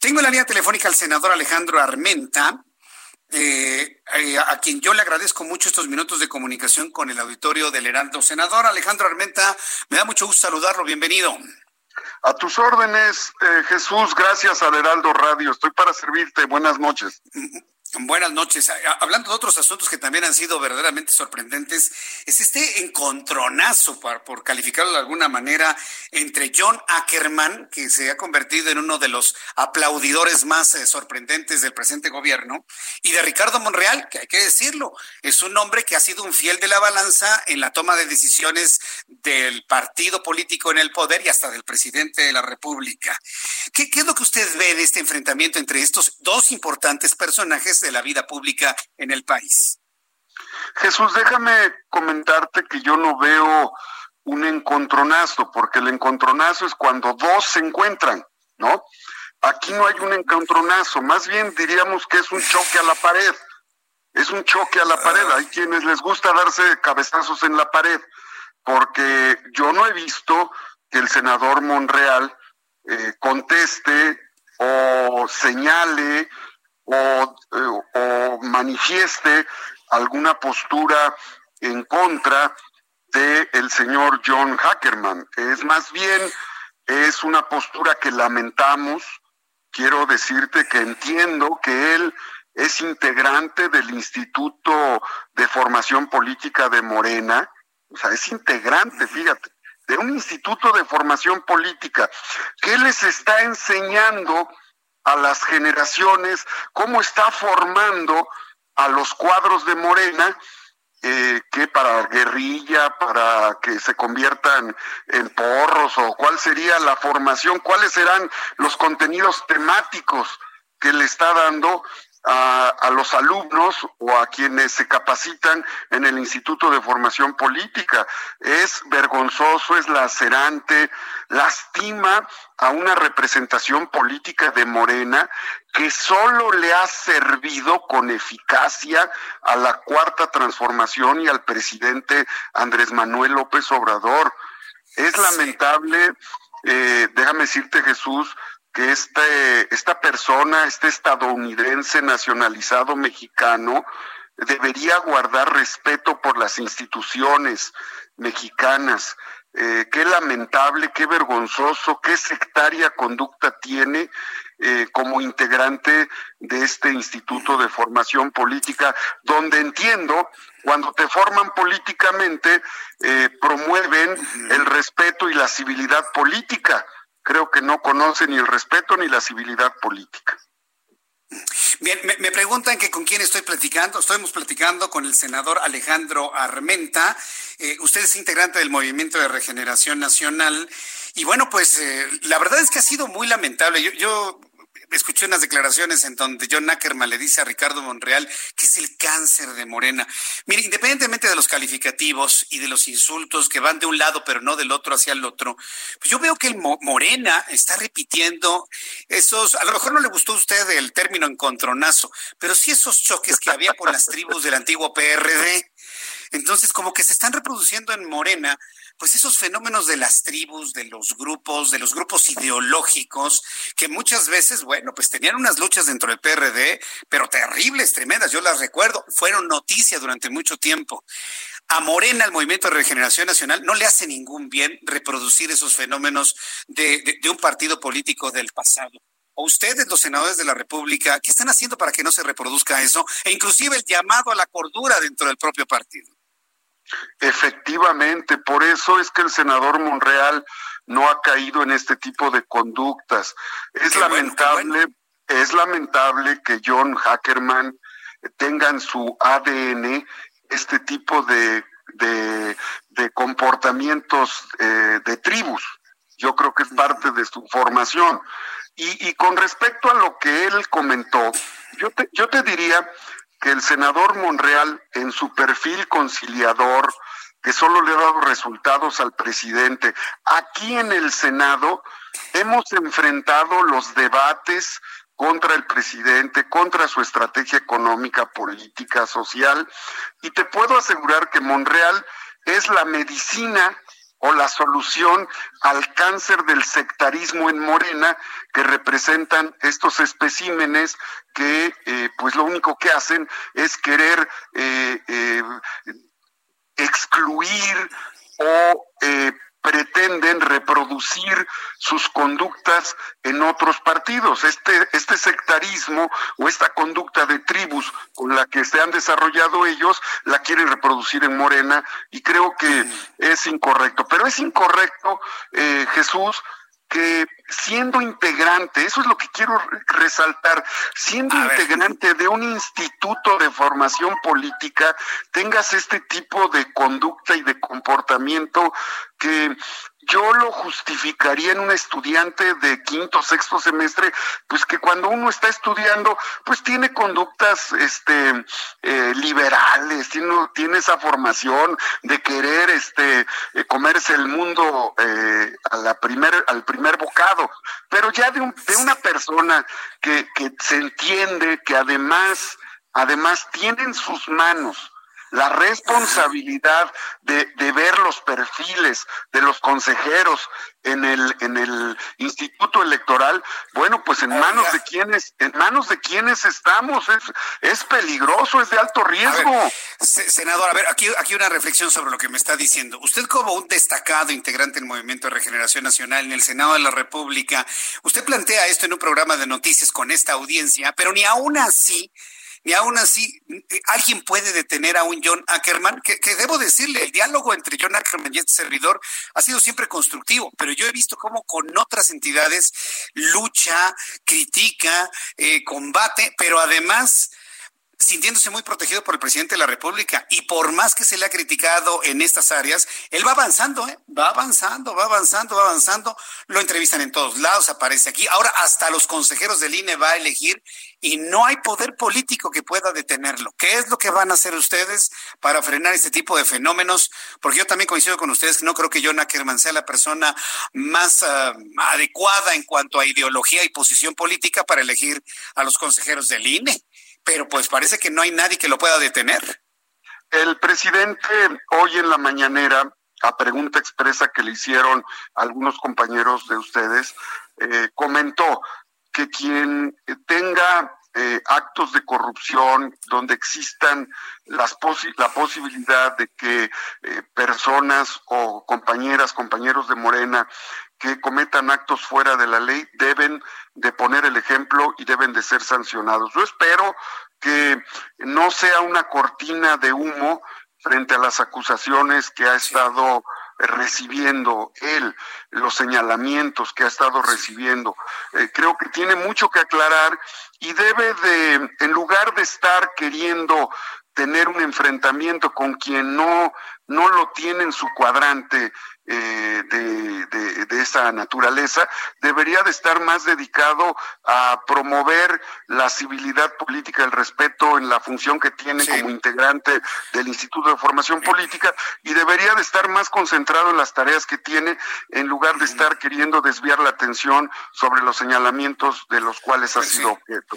Tengo en la línea telefónica al senador Alejandro Armenta, eh, eh, a quien yo le agradezco mucho estos minutos de comunicación con el auditorio del Heraldo. Senador Alejandro Armenta, me da mucho gusto saludarlo. Bienvenido. A tus órdenes, eh, Jesús, gracias al Heraldo Radio. Estoy para servirte. Buenas noches. Buenas noches. Hablando de otros asuntos que también han sido verdaderamente sorprendentes, es este encontronazo, por, calificarlo de alguna manera, entre John Ackerman, que se ha convertido en uno de los aplaudidores más eh, sorprendentes del presente gobierno, y de Ricardo Monreal, que hay que decirlo, es un hombre que ha sido un fiel de la balanza en la toma de decisiones del partido político en el poder y hasta del presidente de la República. ¿Qué, qué es lo que usted ve de este enfrentamiento entre estos dos importantes personajes? De la vida pública en el país. Jesús, déjame comentarte que yo no veo un encontronazo, porque el encontronazo es cuando dos se encuentran, ¿no? Aquí no hay un encontronazo, más bien diríamos que es un choque a la pared. Es un choque a la pared. Hay quienes les gusta darse cabezazos en la pared, porque yo no he visto que el senador Monreal eh, conteste o señale o, manifieste alguna postura en contra del el señor John Hackerman. Es más bien, es una postura que lamentamos. Quiero decirte que entiendo que él es integrante del Instituto de Formación Política de Morena, o sea, es integrante, fíjate, de un instituto de formación política que les está enseñando a las generaciones, cómo está formando a los cuadros de Morena, eh, que para guerrilla, para que se conviertan en porros, o cuál sería la formación, cuáles serán los contenidos temáticos que le está dando a, los alumnos o a quienes se capacitan en el Instituto de Formación Política. Es vergonzoso, es lacerante, lastima a una representación política de Morena que solo le ha servido con eficacia a la cuarta transformación y al presidente Andrés Manuel López Obrador. Es lamentable, eh, déjame decirte Jesús, que este, esta persona, este estadounidense nacionalizado mexicano, debería guardar respeto por las instituciones mexicanas. Eh, qué lamentable, qué vergonzoso, qué sectaria conducta tiene eh, como integrante de este Instituto de Formación Política, donde entiendo, cuando te forman políticamente, eh, promueven el respeto y la civilidad política creo que no conoce ni el respeto ni la civilidad política. Bien, me, preguntan que con quién estoy platicando. Estamos platicando con el senador Alejandro Armenta. Eh, usted es integrante del Movimiento de Regeneración Nacional. Y bueno, pues eh, la verdad es que ha sido muy lamentable. Yo, yo escuché unas declaraciones en donde John Ackerman le dice a Ricardo Monreal que es el cáncer de Morena. Mire, independientemente de los calificativos y de los insultos que van de un lado pero no del otro hacia el otro, pues yo veo que el Morena está repitiendo esos, a lo mejor no le gustó a usted el término encontronazo, pero sí esos choques que había con las tribus del antiguo PRD. Entonces, como que se están reproduciendo en Morena pues esos fenómenos de las tribus, de los grupos, de los grupos ideológicos, que muchas veces, bueno, pues tenían unas luchas dentro del PRD, pero terribles, tremendas, yo las recuerdo, fueron noticia durante mucho tiempo. A Morena, el Movimiento de Regeneración Nacional, no le hace ningún bien reproducir esos fenómenos de, de un partido político del pasado o ustedes, los senadores de la República, ¿qué están haciendo para que no se reproduzca eso? E inclusive el llamado a la cordura dentro del propio partido. Efectivamente, por eso es que el senador Monreal no ha caído en este tipo de conductas. Es lamentable, es lamentable que John Hackerman tenga en su ADN este tipo de, de, comportamientos eh, de tribus. Yo creo que es parte de su formación. Y, y con respecto a lo que él comentó, yo te, yo te diría que el senador Monreal, en su perfil conciliador, que solo le ha dado resultados al presidente, aquí en el Senado hemos enfrentado los debates contra el presidente, contra su estrategia económica, política, social, y te puedo asegurar que Monreal es la medicina o la solución al cáncer del sectarismo en Morena que representan estos especímenes que eh, pues lo único que hacen es querer eh, eh, excluir o pretenden reproducir sus conductas en otros partidos. Este, este sectarismo o esta conducta de tribus con la que se han desarrollado ellos, la quieren reproducir en Morena y creo que es incorrecto. Pero es incorrecto, eh, Jesús, que siendo integrante, eso es lo que quiero resaltar, siendo integrante de un instituto de formación política, tengas este tipo de conducta y de comportamiento que yo lo justificaría en un estudiante de quinto, sexto semestre, pues que cuando uno está estudiando, pues tiene conductas este, eh, liberales, tiene, tiene esa formación de querer este, eh, comerse el mundo eh, a la primer, al primer bocado, pero ya de, un, de una persona que, que se entiende que además, además tiene en sus manos, la responsabilidad de, de, ver los perfiles de los consejeros en el en el instituto electoral bueno pues en manos de quienes en manos de quienes estamos es es peligroso es de alto riesgo. senador a ver aquí aquí una reflexión sobre lo que me está diciendo. Usted como un destacado integrante del movimiento de regeneración nacional en el senado de la república usted plantea esto en un programa de noticias con esta audiencia pero ni aún así y aún así eh, alguien puede detener a un John Ackerman, que, debo decirle, el diálogo entre John Ackerman y este servidor ha sido siempre constructivo, pero yo he visto cómo con otras entidades lucha, critica, eh, combate, pero además sintiéndose muy protegido por el presidente de la República. Y por más que se le ha criticado en estas áreas, él va avanzando, ¿eh? va avanzando, va avanzando, va avanzando. Lo entrevistan en todos lados, aparece aquí. Ahora hasta los consejeros del INE va a elegir y no hay poder político que pueda detenerlo. ¿Qué es lo que van a hacer ustedes para frenar este tipo de fenómenos? Porque yo también coincido con ustedes que no creo que John Ackerman sea la persona más uh, adecuada en cuanto a ideología y posición política para elegir a los consejeros del INE. Pero pues parece que no hay nadie que lo pueda detener. El presidente hoy en la mañanera, a pregunta expresa que le hicieron algunos compañeros de ustedes, eh, comentó que quien tenga eh, actos de corrupción donde existan las la posibilidad de que eh, personas o compañeras, compañeros de Morena que cometan actos fuera de la ley deben de poner el ejemplo y deben de ser sancionados. Yo espero que no sea una cortina de humo frente a las acusaciones que ha estado recibiendo él, los señalamientos que ha estado recibiendo. Eh, creo que tiene mucho que aclarar y debe de, en lugar de estar queriendo tener un enfrentamiento con quien no, no lo tiene en su cuadrante eh, de, de, esa naturaleza, debería de estar más dedicado a promover la civilidad política, el respeto en la función que tiene como integrante del Instituto de Formación Política y debería de estar más concentrado en las tareas que tiene en lugar de estar queriendo desviar la atención sobre los señalamientos de los cuales ha pues sido objeto.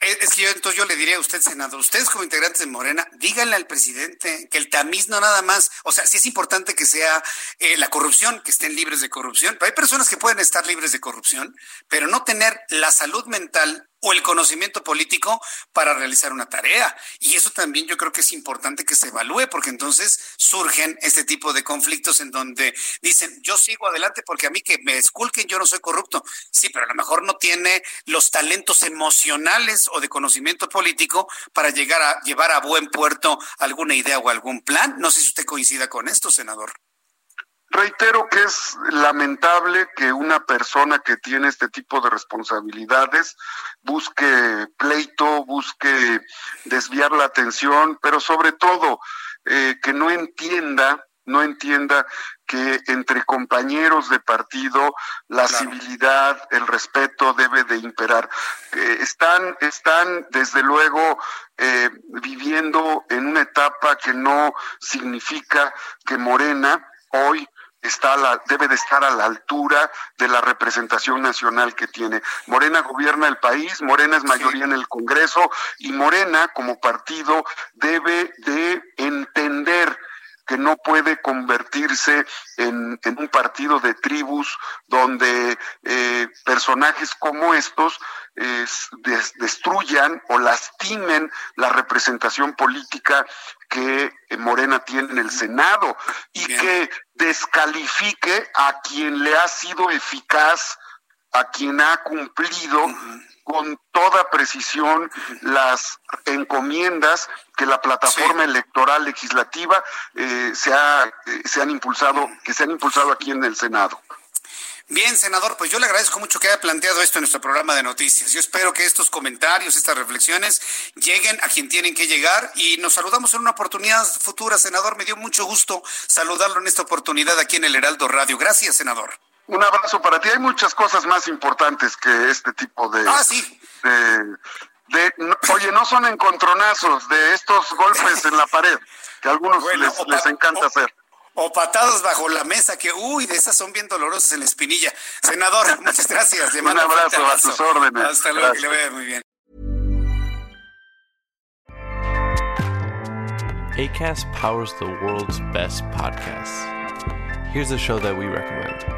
Es que yo entonces yo le diría a usted, senador, ustedes como integrantes de Morena, díganle al presidente que el tamiz no nada más, o sea, sí es importante que sea eh, la corrupción, que estén libres de corrupción, pero hay personas que pueden estar libres de corrupción, pero no tener la salud mental o el conocimiento político para realizar una tarea. Y eso también yo creo que es importante que se evalúe, porque entonces surgen este tipo de conflictos en donde dicen, yo sigo adelante porque a mí que me esculquen, yo no soy corrupto. Sí, pero a lo mejor no tiene los talentos emocionales o de conocimiento político para llegar a llevar a buen puerto alguna idea o algún plan. No sé si usted coincida con esto, senador. Reitero que es lamentable que una persona que tiene este tipo de responsabilidades busque pleito, busque desviar la atención, pero sobre todo eh, que no entienda no entienda que entre compañeros de partido la civilidad, el respeto debe de imperar. están, están desde luego eh, viviendo en una etapa que no significa que Morena hoy está la, debe de estar a la altura de la representación nacional que tiene. Morena gobierna el país, Morena es mayoría en el Congreso y Morena como partido debe de entender que no puede convertirse en, un partido de tribus donde eh, personajes como estos destruyan o lastimen la representación política que eh, Morena tiene en el Senado y que descalifique a quien le ha sido eficaz, a quien ha cumplido con toda precisión las encomiendas que la plataforma electoral legislativa eh, se, ha, eh, se han impulsado, que se han impulsado aquí en el Senado. Bien, senador, pues yo le agradezco mucho que haya planteado esto en nuestro programa de noticias. Yo espero que estos comentarios, estas reflexiones lleguen a quien tienen que llegar y nos saludamos en una oportunidad futura, senador. Me dio mucho gusto saludarlo en esta oportunidad aquí en el Heraldo Radio. Gracias, senador. Un abrazo para ti. Hay muchas cosas más importantes que este tipo de... Ah, sí. De, oye, no son encontronazos de estos golpes en la pared que a algunos les, encanta hacer. O patadas bajo la mesa, que uy, de esas son bien dolorosas en la espinilla. Senador, muchas gracias. un abrazo, a tus órdenes. Hasta luego, que le vaya muy bien. ACAST powers the world's best podcasts. Here's a show that we recommend.